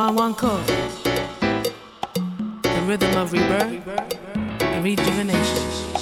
One One Code. The rhythm of rebirth and rejuvenation.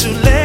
I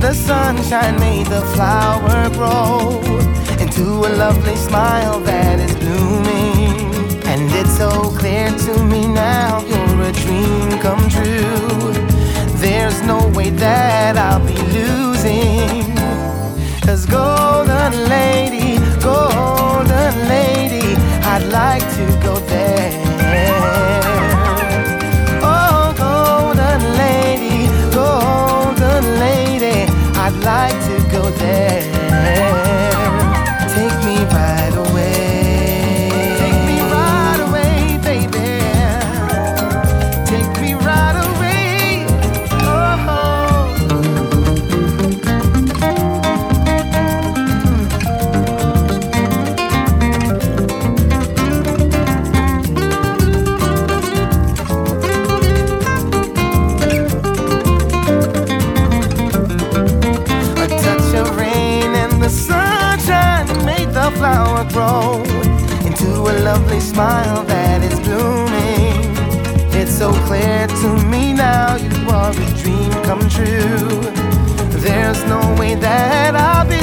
the sunshine made the flower grow into a lovely smile that is blooming. And it's so clear to me now you're a dream come true. There's no way that I'll be losing. Cause golden lady, golden lady, I'd like to go there. Smile that is blooming. It's so clear to me now you are a dream come true. There's no way that I'll be